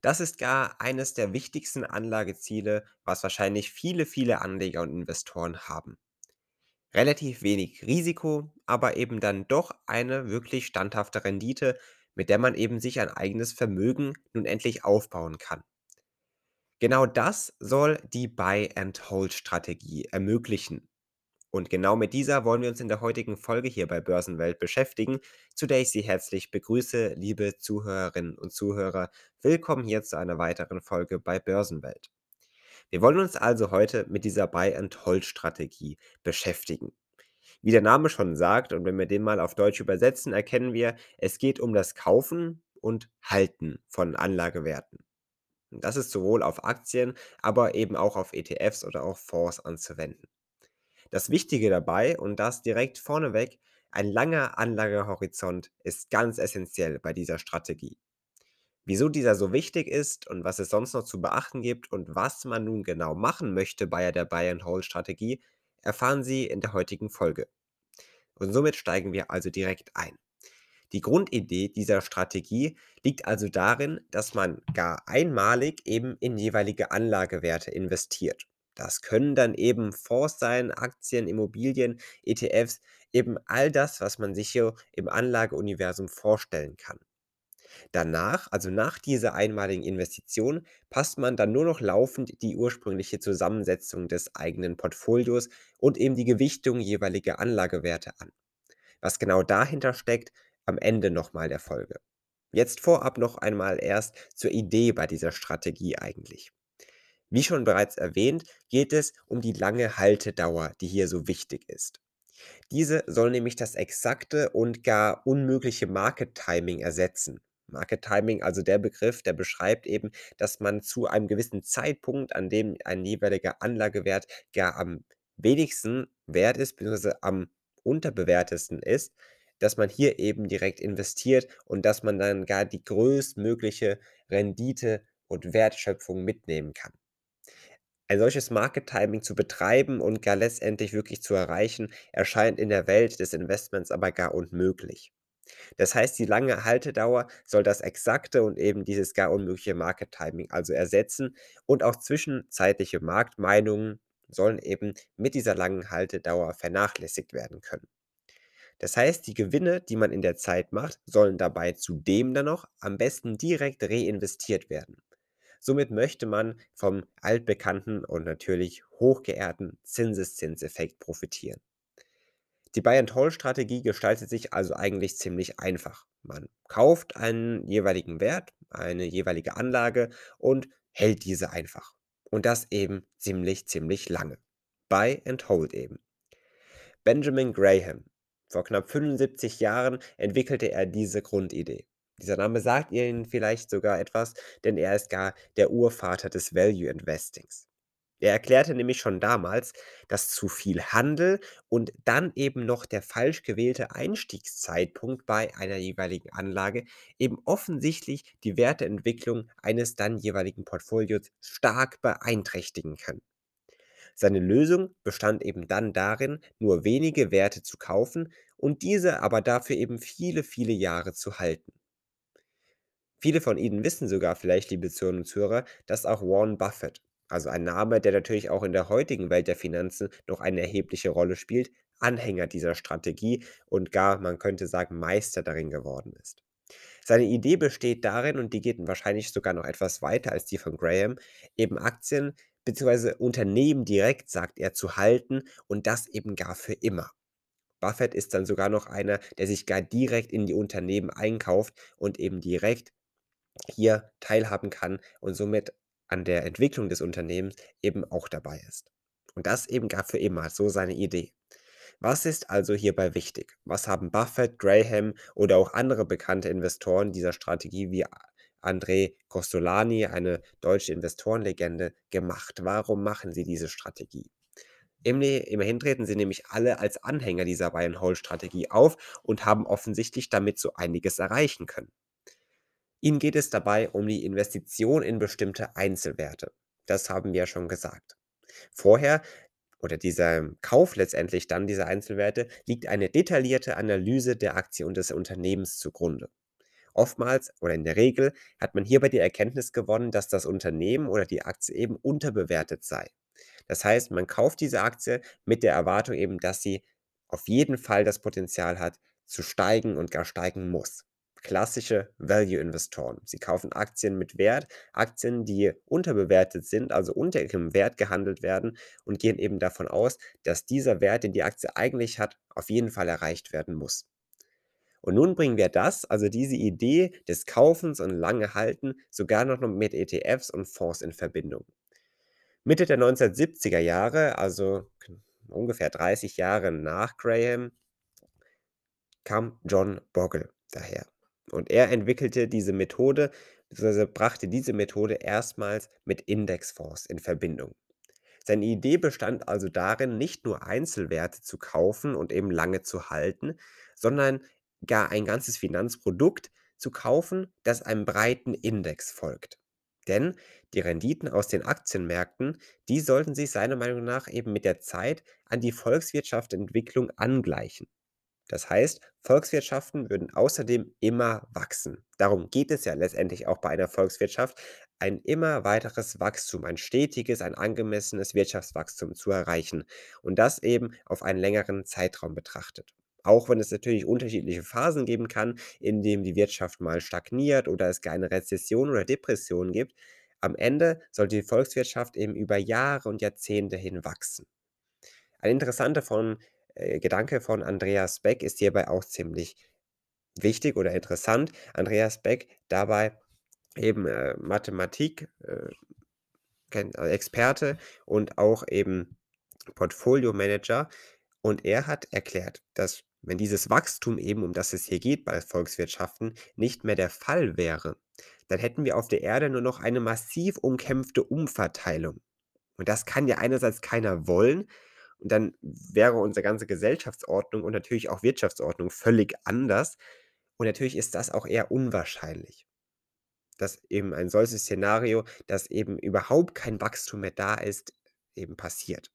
Das ist gar eines der wichtigsten Anlageziele, was wahrscheinlich viele, viele Anleger und Investoren haben. Relativ wenig Risiko, aber eben dann doch eine wirklich standhafte Rendite, mit der man eben sich ein eigenes Vermögen nun endlich aufbauen kann. Genau das soll die Buy-and-Hold-Strategie ermöglichen. Und genau mit dieser wollen wir uns in der heutigen Folge hier bei Börsenwelt beschäftigen, zu der ich Sie herzlich begrüße, liebe Zuhörerinnen und Zuhörer. Willkommen hier zu einer weiteren Folge bei Börsenwelt. Wir wollen uns also heute mit dieser Buy-and-Hold-Strategie beschäftigen. Wie der Name schon sagt, und wenn wir den mal auf Deutsch übersetzen, erkennen wir, es geht um das Kaufen und Halten von Anlagewerten. Das ist sowohl auf Aktien, aber eben auch auf ETFs oder auch Fonds anzuwenden. Das Wichtige dabei, und das direkt vorneweg, ein langer Anlagehorizont ist ganz essentiell bei dieser Strategie. Wieso dieser so wichtig ist und was es sonst noch zu beachten gibt und was man nun genau machen möchte bei der Buy-and-Hold-Strategie, erfahren Sie in der heutigen Folge. Und somit steigen wir also direkt ein. Die Grundidee dieser Strategie liegt also darin, dass man gar einmalig eben in jeweilige Anlagewerte investiert. Das können dann eben Fonds sein, Aktien, Immobilien, ETFs, eben all das, was man sich hier im Anlageuniversum vorstellen kann. Danach, also nach dieser einmaligen Investition, passt man dann nur noch laufend die ursprüngliche Zusammensetzung des eigenen Portfolios und eben die Gewichtung jeweiliger Anlagewerte an. Was genau dahinter steckt, am Ende nochmal der Folge. Jetzt vorab noch einmal erst zur Idee bei dieser Strategie eigentlich. Wie schon bereits erwähnt, geht es um die lange Haltedauer, die hier so wichtig ist. Diese soll nämlich das exakte und gar unmögliche Market Timing ersetzen. Market Timing, also der Begriff, der beschreibt eben, dass man zu einem gewissen Zeitpunkt, an dem ein jeweiliger Anlagewert gar am wenigsten wert ist, beziehungsweise am unterbewertesten ist, dass man hier eben direkt investiert und dass man dann gar die größtmögliche Rendite und Wertschöpfung mitnehmen kann. Ein solches Market Timing zu betreiben und gar letztendlich wirklich zu erreichen, erscheint in der Welt des Investments aber gar unmöglich. Das heißt, die lange Haltedauer soll das exakte und eben dieses gar unmögliche Market Timing also ersetzen und auch zwischenzeitliche Marktmeinungen sollen eben mit dieser langen Haltedauer vernachlässigt werden können. Das heißt, die Gewinne, die man in der Zeit macht, sollen dabei zudem dann noch am besten direkt reinvestiert werden. Somit möchte man vom altbekannten und natürlich hochgeehrten Zinseszinseffekt profitieren. Die Buy-and-Hold-Strategie gestaltet sich also eigentlich ziemlich einfach. Man kauft einen jeweiligen Wert, eine jeweilige Anlage und hält diese einfach. Und das eben ziemlich, ziemlich lange. Buy and Hold eben. Benjamin Graham. Vor knapp 75 Jahren entwickelte er diese Grundidee. Dieser Name sagt Ihnen vielleicht sogar etwas, denn er ist gar der Urvater des Value Investings. Er erklärte nämlich schon damals, dass zu viel Handel und dann eben noch der falsch gewählte Einstiegszeitpunkt bei einer jeweiligen Anlage eben offensichtlich die Werteentwicklung eines dann jeweiligen Portfolios stark beeinträchtigen kann. Seine Lösung bestand eben dann darin, nur wenige Werte zu kaufen und diese aber dafür eben viele, viele Jahre zu halten. Viele von Ihnen wissen sogar vielleicht, liebe Zuhörerinnen und Zuhörer, dass auch Warren Buffett, also ein Name, der natürlich auch in der heutigen Welt der Finanzen noch eine erhebliche Rolle spielt, Anhänger dieser Strategie und gar, man könnte sagen, Meister darin geworden ist. Seine Idee besteht darin, und die geht wahrscheinlich sogar noch etwas weiter als die von Graham, eben Aktien bzw. Unternehmen direkt, sagt er, zu halten und das eben gar für immer. Buffett ist dann sogar noch einer, der sich gar direkt in die Unternehmen einkauft und eben direkt hier teilhaben kann und somit an der Entwicklung des Unternehmens eben auch dabei ist. Und das eben gar für immer, so seine Idee. Was ist also hierbei wichtig? Was haben Buffett, Graham oder auch andere bekannte Investoren dieser Strategie wie André Costolani, eine deutsche Investorenlegende, gemacht? Warum machen sie diese Strategie? immerhin treten sie nämlich alle als Anhänger dieser Buy-and-Hold-Strategie auf und haben offensichtlich damit so einiges erreichen können. Ihnen geht es dabei um die Investition in bestimmte Einzelwerte. Das haben wir ja schon gesagt. Vorher oder dieser Kauf letztendlich dann dieser Einzelwerte liegt eine detaillierte Analyse der Aktie und des Unternehmens zugrunde. Oftmals oder in der Regel hat man hierbei die Erkenntnis gewonnen, dass das Unternehmen oder die Aktie eben unterbewertet sei. Das heißt, man kauft diese Aktie mit der Erwartung eben, dass sie auf jeden Fall das Potenzial hat, zu steigen und gar steigen muss. Klassische Value-Investoren. Sie kaufen Aktien mit Wert, Aktien, die unterbewertet sind, also unter ihrem Wert gehandelt werden und gehen eben davon aus, dass dieser Wert, den die Aktie eigentlich hat, auf jeden Fall erreicht werden muss. Und nun bringen wir das, also diese Idee des Kaufens und lange Halten, sogar noch mit ETFs und Fonds in Verbindung. Mitte der 1970er Jahre, also ungefähr 30 Jahre nach Graham, kam John Bogle daher. Und er entwickelte diese Methode, beziehungsweise brachte diese Methode erstmals mit Indexfonds in Verbindung. Seine Idee bestand also darin, nicht nur Einzelwerte zu kaufen und eben lange zu halten, sondern gar ein ganzes Finanzprodukt zu kaufen, das einem breiten Index folgt. Denn die Renditen aus den Aktienmärkten, die sollten sich seiner Meinung nach eben mit der Zeit an die Volkswirtschaftsentwicklung angleichen. Das heißt, Volkswirtschaften würden außerdem immer wachsen. Darum geht es ja letztendlich auch bei einer Volkswirtschaft, ein immer weiteres Wachstum, ein stetiges, ein angemessenes Wirtschaftswachstum zu erreichen und das eben auf einen längeren Zeitraum betrachtet. Auch wenn es natürlich unterschiedliche Phasen geben kann, in denen die Wirtschaft mal stagniert oder es eine Rezession oder Depression gibt, am Ende sollte die Volkswirtschaft eben über Jahre und Jahrzehnte hin wachsen. Ein interessanter von äh, Gedanke von Andreas Beck ist hierbei auch ziemlich wichtig oder interessant. Andreas Beck dabei eben äh, Mathematik, äh, äh, Experte und auch eben Portfolio-Manager. Und er hat erklärt, dass wenn dieses Wachstum eben, um das es hier geht bei Volkswirtschaften, nicht mehr der Fall wäre, dann hätten wir auf der Erde nur noch eine massiv umkämpfte Umverteilung. Und das kann ja einerseits keiner wollen, und dann wäre unsere ganze Gesellschaftsordnung und natürlich auch Wirtschaftsordnung völlig anders. Und natürlich ist das auch eher unwahrscheinlich, dass eben ein solches Szenario, dass eben überhaupt kein Wachstum mehr da ist, eben passiert.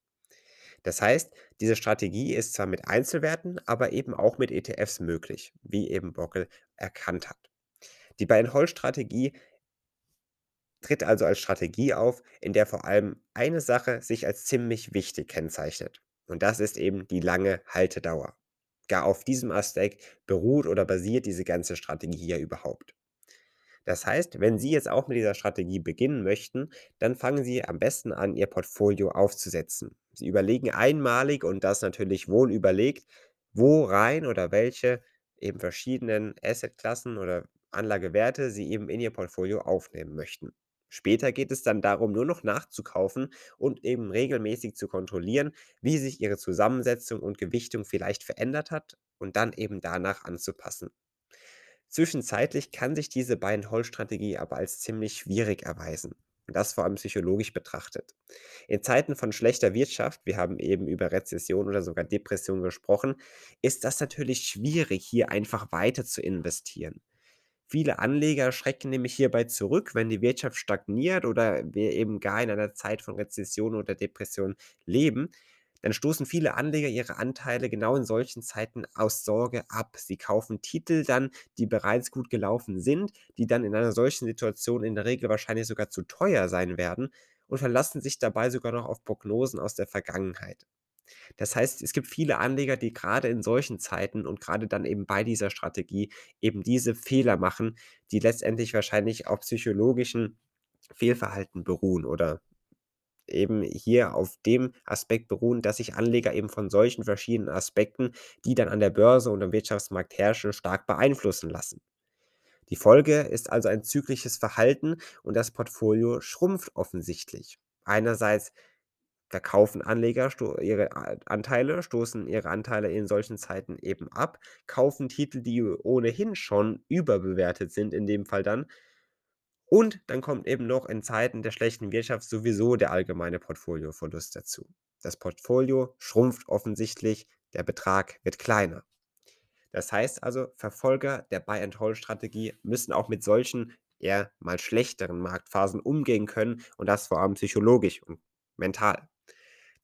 Das heißt, diese Strategie ist zwar mit Einzelwerten, aber eben auch mit ETFs möglich, wie eben Bockel erkannt hat. Die Buy-and-Hold-Strategie tritt also als Strategie auf, in der vor allem eine Sache sich als ziemlich wichtig kennzeichnet. Und das ist eben die lange Haltedauer. Gar auf diesem Aspekt beruht oder basiert diese ganze Strategie hier überhaupt. Das heißt, wenn Sie jetzt auch mit dieser Strategie beginnen möchten, dann fangen Sie am besten an, Ihr Portfolio aufzusetzen. Sie überlegen einmalig und das natürlich wohl überlegt, wo rein oder welche eben verschiedenen Assetklassen oder Anlagewerte Sie eben in Ihr Portfolio aufnehmen möchten. Später geht es dann darum, nur noch nachzukaufen und eben regelmäßig zu kontrollieren, wie sich ihre Zusammensetzung und Gewichtung vielleicht verändert hat und dann eben danach anzupassen. Zwischenzeitlich kann sich diese Buy-and-Hold-Strategie aber als ziemlich schwierig erweisen. Das vor allem psychologisch betrachtet. In Zeiten von schlechter Wirtschaft, wir haben eben über Rezession oder sogar Depression gesprochen, ist das natürlich schwierig, hier einfach weiter zu investieren. Viele Anleger schrecken nämlich hierbei zurück, wenn die Wirtschaft stagniert oder wir eben gar in einer Zeit von Rezession oder Depression leben, dann stoßen viele Anleger ihre Anteile genau in solchen Zeiten aus Sorge ab. Sie kaufen Titel dann, die bereits gut gelaufen sind, die dann in einer solchen Situation in der Regel wahrscheinlich sogar zu teuer sein werden und verlassen sich dabei sogar noch auf Prognosen aus der Vergangenheit. Das heißt, es gibt viele Anleger, die gerade in solchen Zeiten und gerade dann eben bei dieser Strategie eben diese Fehler machen, die letztendlich wahrscheinlich auf psychologischen Fehlverhalten beruhen oder eben hier auf dem Aspekt beruhen, dass sich Anleger eben von solchen verschiedenen Aspekten, die dann an der Börse und am Wirtschaftsmarkt herrschen, stark beeinflussen lassen. Die Folge ist also ein zyklisches Verhalten und das Portfolio schrumpft offensichtlich. Einerseits verkaufen Anleger ihre Anteile, stoßen ihre Anteile in solchen Zeiten eben ab, kaufen Titel, die ohnehin schon überbewertet sind, in dem Fall dann, Und dann kommt eben noch in Zeiten der schlechten Wirtschaft sowieso der allgemeine Portfolioverlust dazu. Das Portfolio schrumpft offensichtlich, der Betrag wird kleiner. Das heißt also, Verfolger der Buy-and-Hold-Strategie müssen auch mit solchen eher mal schlechteren Marktphasen umgehen können und das vor allem psychologisch und mental.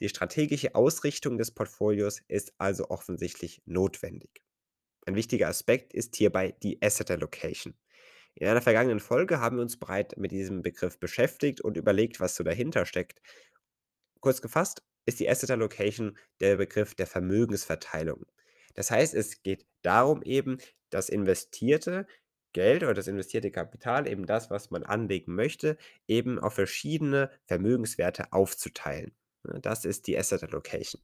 Die strategische Ausrichtung des Portfolios ist also offensichtlich notwendig. Ein wichtiger Aspekt ist hierbei die Asset Allocation. In einer vergangenen Folge haben wir uns breit mit diesem Begriff beschäftigt und überlegt, was so dahinter steckt. Kurz gefasst ist die Asset Allocation der Begriff der Vermögensverteilung. Das heißt, es geht darum eben, das investierte Geld oder das investierte Kapital, eben das, was man anlegen möchte, eben auf verschiedene Vermögenswerte aufzuteilen. Das ist die Asset Allocation.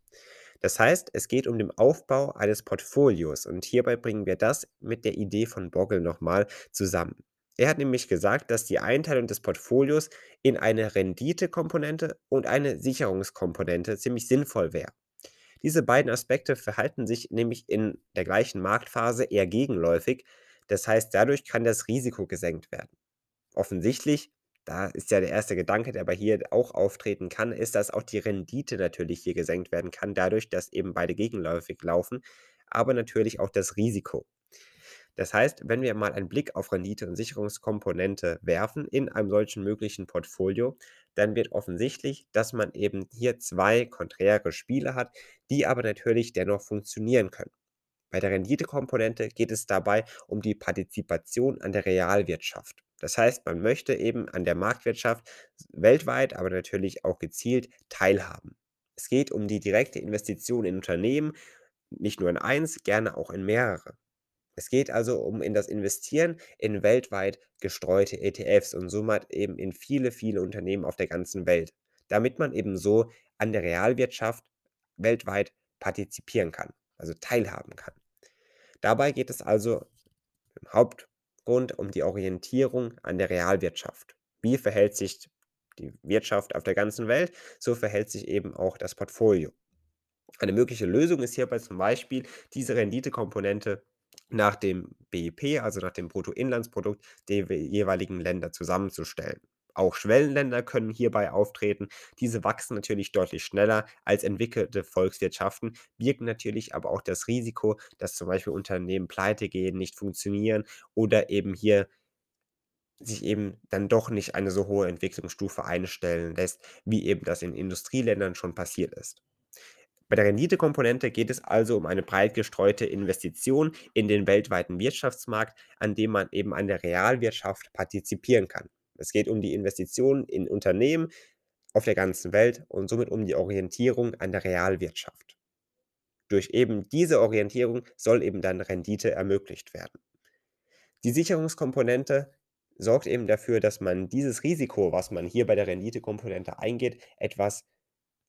Das heißt, es geht um den Aufbau eines Portfolios und hierbei bringen wir das mit der Idee von Bogle nochmal zusammen. Er hat nämlich gesagt, dass die Einteilung des Portfolios in eine Renditekomponente und eine Sicherungskomponente ziemlich sinnvoll wäre. Diese beiden Aspekte verhalten sich nämlich in der gleichen Marktphase eher gegenläufig, das heißt, dadurch kann das Risiko gesenkt werden. Offensichtlich da ist ja der erste Gedanke, der aber hier auch auftreten kann, ist, dass auch die Rendite natürlich hier gesenkt werden kann, dadurch, dass eben beide gegenläufig laufen, aber natürlich auch das Risiko. Das heißt, wenn wir mal einen Blick auf Rendite und Sicherungskomponente werfen in einem solchen möglichen Portfolio, dann wird offensichtlich, dass man eben hier zwei konträre Spiele hat, die aber natürlich dennoch funktionieren können. Bei der Renditekomponente geht es dabei um die Partizipation an der Realwirtschaft. Das heißt, man möchte eben an der Marktwirtschaft weltweit, aber natürlich auch gezielt teilhaben. Es geht um die direkte Investition in Unternehmen, nicht nur in eins, gerne auch in mehrere. Es geht also um in das Investieren in weltweit gestreute ETFs und somit eben in viele, viele Unternehmen auf der ganzen Welt, damit man eben so an der Realwirtschaft weltweit partizipieren kann, also teilhaben kann. Dabei geht es also im Haupt Grund um die Orientierung an der Realwirtschaft. Wie verhält sich die Wirtschaft auf der ganzen Welt? So verhält sich eben auch das Portfolio. Eine mögliche Lösung ist hierbei zum Beispiel, diese Renditekomponente nach dem BIP, also nach dem Bruttoinlandsprodukt der jeweiligen Länder zusammenzustellen. Auch Schwellenländer können hierbei auftreten. Diese wachsen natürlich deutlich schneller als entwickelte Volkswirtschaften, birgen natürlich aber auch das Risiko, dass zum Beispiel Unternehmen pleite gehen, nicht funktionieren oder eben hier sich eben dann doch nicht eine so hohe Entwicklungsstufe einstellen lässt, wie eben das in Industrieländern schon passiert ist. Bei der Renditekomponente geht es also um eine breit gestreute Investition in den weltweiten Wirtschaftsmarkt, an dem man eben an der Realwirtschaft partizipieren kann. Es geht um die Investitionen in Unternehmen auf der ganzen Welt und somit um die Orientierung an der Realwirtschaft. Durch eben diese Orientierung soll eben dann Rendite ermöglicht werden. Die Sicherungskomponente sorgt eben dafür, dass man dieses Risiko, was man hier bei der Renditekomponente eingeht, etwas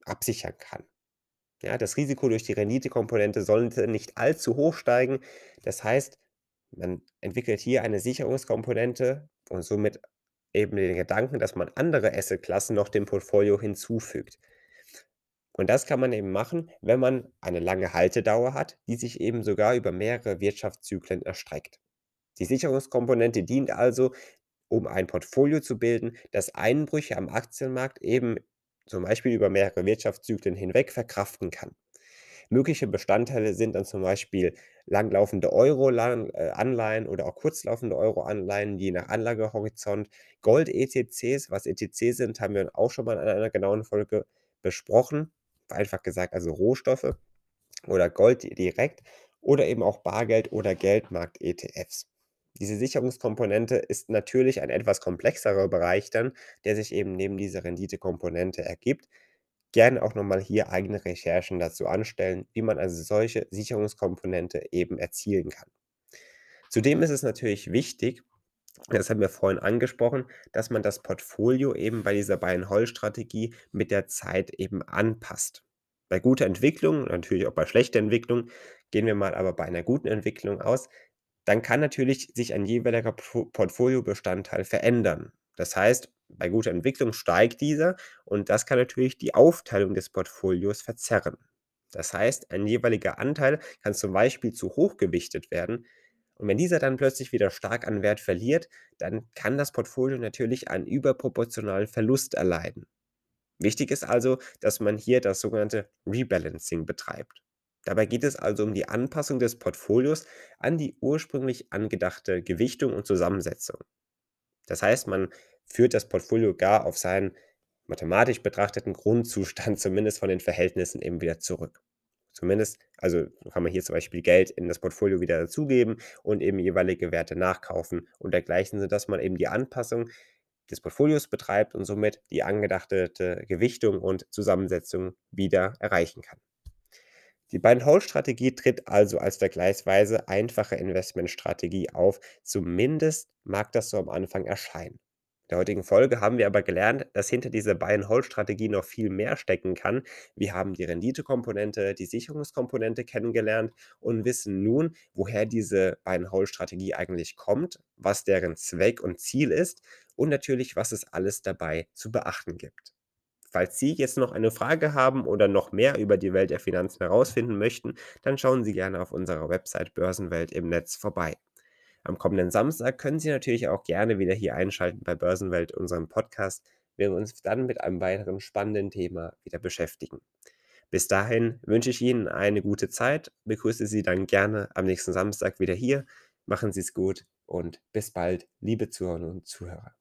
absichern kann. Ja, das Risiko durch die Renditekomponente sollte nicht allzu hoch steigen. Das heißt, man entwickelt hier eine Sicherungskomponente und somit eben den Gedanken, dass man andere Assetklassen noch dem Portfolio hinzufügt. Und das kann man eben machen, wenn man eine lange Haltedauer hat, die sich eben sogar über mehrere Wirtschaftszyklen erstreckt. Die Sicherungskomponente dient also, um ein Portfolio zu bilden, das Einbrüche am Aktienmarkt eben zum Beispiel über mehrere Wirtschaftszyklen hinweg verkraften kann. Mögliche Bestandteile sind dann zum Beispiel langlaufende Euro-Anleihen äh, oder auch kurzlaufende Euro-Anleihen, je nach Anlagehorizont. Gold-ETCs, was ETC sind, haben wir auch schon mal in einer genauen Folge besprochen. Einfach gesagt, also Rohstoffe oder Gold direkt oder eben auch Bargeld- oder Geldmarkt-ETFs. Diese Sicherungskomponente ist natürlich ein etwas komplexerer Bereich dann, der sich eben neben dieser Renditekomponente ergibt gerne auch nochmal hier eigene Recherchen dazu anstellen, wie man also solche Sicherungskomponente eben erzielen kann. Zudem ist es natürlich wichtig, das haben wir vorhin angesprochen, dass man das Portfolio eben bei dieser Buy-and-Hold-Strategie mit der Zeit eben anpasst. Bei guter Entwicklung, natürlich auch bei schlechter Entwicklung, gehen wir mal aber bei einer guten Entwicklung aus, dann kann natürlich sich ein jeweiliger Portfoliobestandteil verändern. Das heißt, bei guter Entwicklung steigt dieser und das kann natürlich die Aufteilung des Portfolios verzerren. Das heißt, ein jeweiliger Anteil kann zum Beispiel zu hoch gewichtet werden Und wenn dieser dann plötzlich wieder stark an Wert verliert, dann kann das Portfolio natürlich einen überproportionalen Verlust erleiden. Wichtig ist also, dass man hier das sogenannte Rebalancing betreibt. Dabei geht es also um die Anpassung des Portfolios an die ursprünglich angedachte Gewichtung und Zusammensetzung. Das heißt, man führt das Portfolio gar auf seinen mathematisch betrachteten Grundzustand, zumindest von den Verhältnissen eben wieder zurück. Zumindest, also kann man hier zum Beispiel Geld in das Portfolio wieder dazugeben und eben jeweilige Werte nachkaufen und dergleichen, sodass man eben die Anpassung des Portfolios betreibt und somit die angedachte Gewichtung und Zusammensetzung wieder erreichen kann. Die Buy-and-Hold-Strategie tritt also als vergleichsweise einfache Investmentstrategie auf, zumindest mag das so am Anfang erscheinen. In der heutigen Folge haben wir aber gelernt, dass hinter dieser Buy-and-Hold-Strategie noch viel mehr stecken kann. Wir haben die Renditekomponente, die Sicherungskomponente kennengelernt und wissen nun, woher diese Buy-and-Hold-Strategie eigentlich kommt, was deren Zweck und Ziel ist und natürlich, was es alles dabei zu beachten gibt. Falls Sie jetzt noch eine Frage haben oder noch mehr über die Welt der Finanzen herausfinden möchten, dann schauen Sie gerne auf unserer Website Börsenwelt im Netz vorbei. Am kommenden Samstag können Sie natürlich auch gerne wieder hier einschalten bei Börsenwelt, unserem Podcast, wenn wir uns dann mit einem weiteren spannenden Thema wieder beschäftigen. Bis dahin wünsche ich Ihnen eine gute Zeit, begrüße Sie dann gerne am nächsten Samstag wieder hier. Machen Sie es gut und bis bald, liebe Zuhörerinnen und Zuhörer.